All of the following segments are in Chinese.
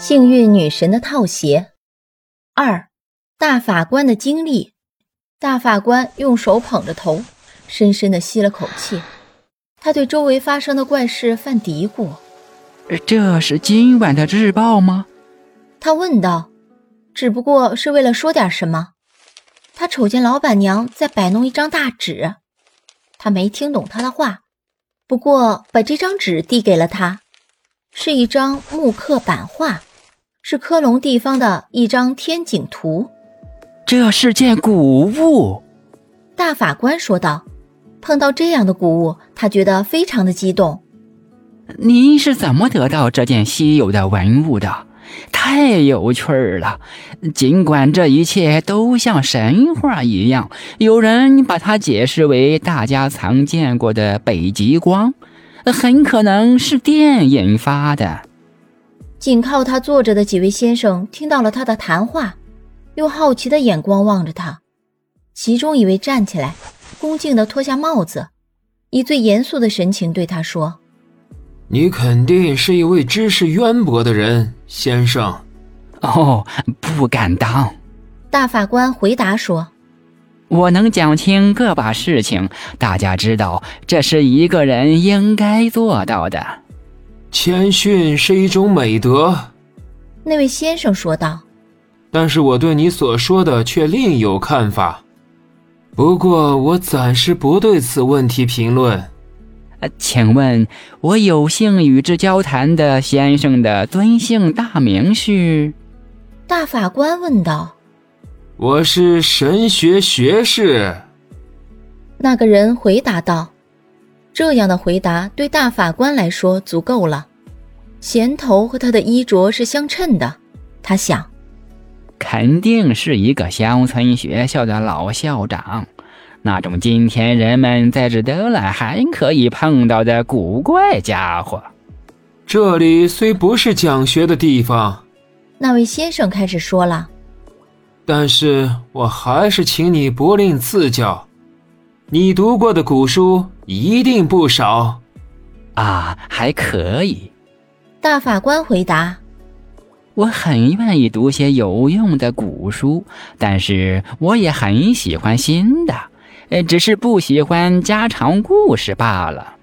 幸运女神的套鞋。二，大法官的经历。大法官用手捧着头，深深的吸了口气。他对周围发生的怪事犯嘀咕：“这是今晚的日报吗？”他问道。只不过是为了说点什么。他瞅见老板娘在摆弄一张大纸，他没听懂她的话，不过把这张纸递给了他，是一张木刻版画。是科隆地方的一张天井图，这是件古物。大法官说道：“碰到这样的古物，他觉得非常的激动。您是怎么得到这件稀有的文物的？太有趣儿了！尽管这一切都像神话一样，有人把它解释为大家曾见过的北极光，很可能是电引发的。”紧靠他坐着的几位先生听到了他的谈话，用好奇的眼光望着他。其中一位站起来，恭敬地脱下帽子，以最严肃的神情对他说：“你肯定是一位知识渊博的人，先生。”“哦，不敢当。”大法官回答说：“我能讲清个把事情，大家知道这是一个人应该做到的。”谦逊是一种美德，那位先生说道。但是我对你所说的却另有看法。不过我暂时不对此问题评论。呃，请问，我有幸与之交谈的先生的尊姓大名是？大法官问道。我是神学学士。那个人回答道。这样的回答对大法官来说足够了，衔头和他的衣着是相称的。他想，肯定是一个乡村学校的老校长，那种今天人们在这德兰还可以碰到的古怪家伙。这里虽不是讲学的地方，那位先生开始说了，但是我还是请你不吝赐教。你读过的古书一定不少，啊，还可以。大法官回答：“我很愿意读些有用的古书，但是我也很喜欢新的，呃，只是不喜欢家常故事罢了。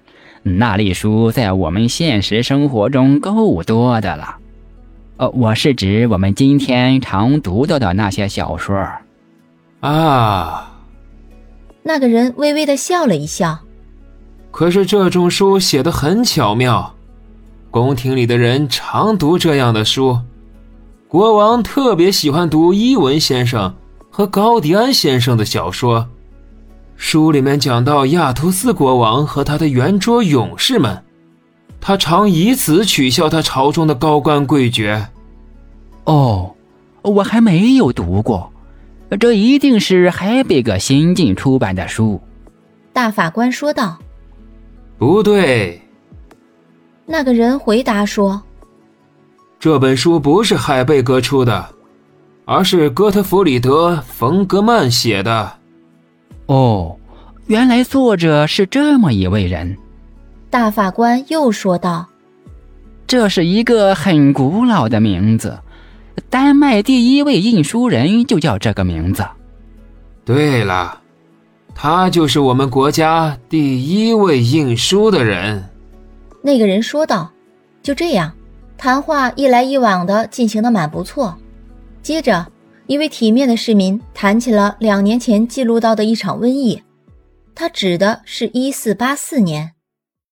那类书在我们现实生活中够多的了。呃，我是指我们今天常读到的那些小说。”啊。那个人微微的笑了一笑。可是这种书写的很巧妙，宫廷里的人常读这样的书。国王特别喜欢读伊文先生和高迪安先生的小说，书里面讲到亚图斯国王和他的圆桌勇士们，他常以此取笑他朝中的高官贵爵。哦，我还没有读过。这一定是海贝格新近出版的书，大法官说道。不对，那个人回答说：“这本书不是海贝格出的，而是哥特弗里德·冯格曼写的。”哦，原来作者是这么一位人。大法官又说道：“这是一个很古老的名字。”丹麦第一位印书人就叫这个名字。对了，他就是我们国家第一位印书的人。那个人说道。就这样，谈话一来一往的进行的蛮不错。接着，一位体面的市民谈起了两年前记录到的一场瘟疫，他指的是一四八四年。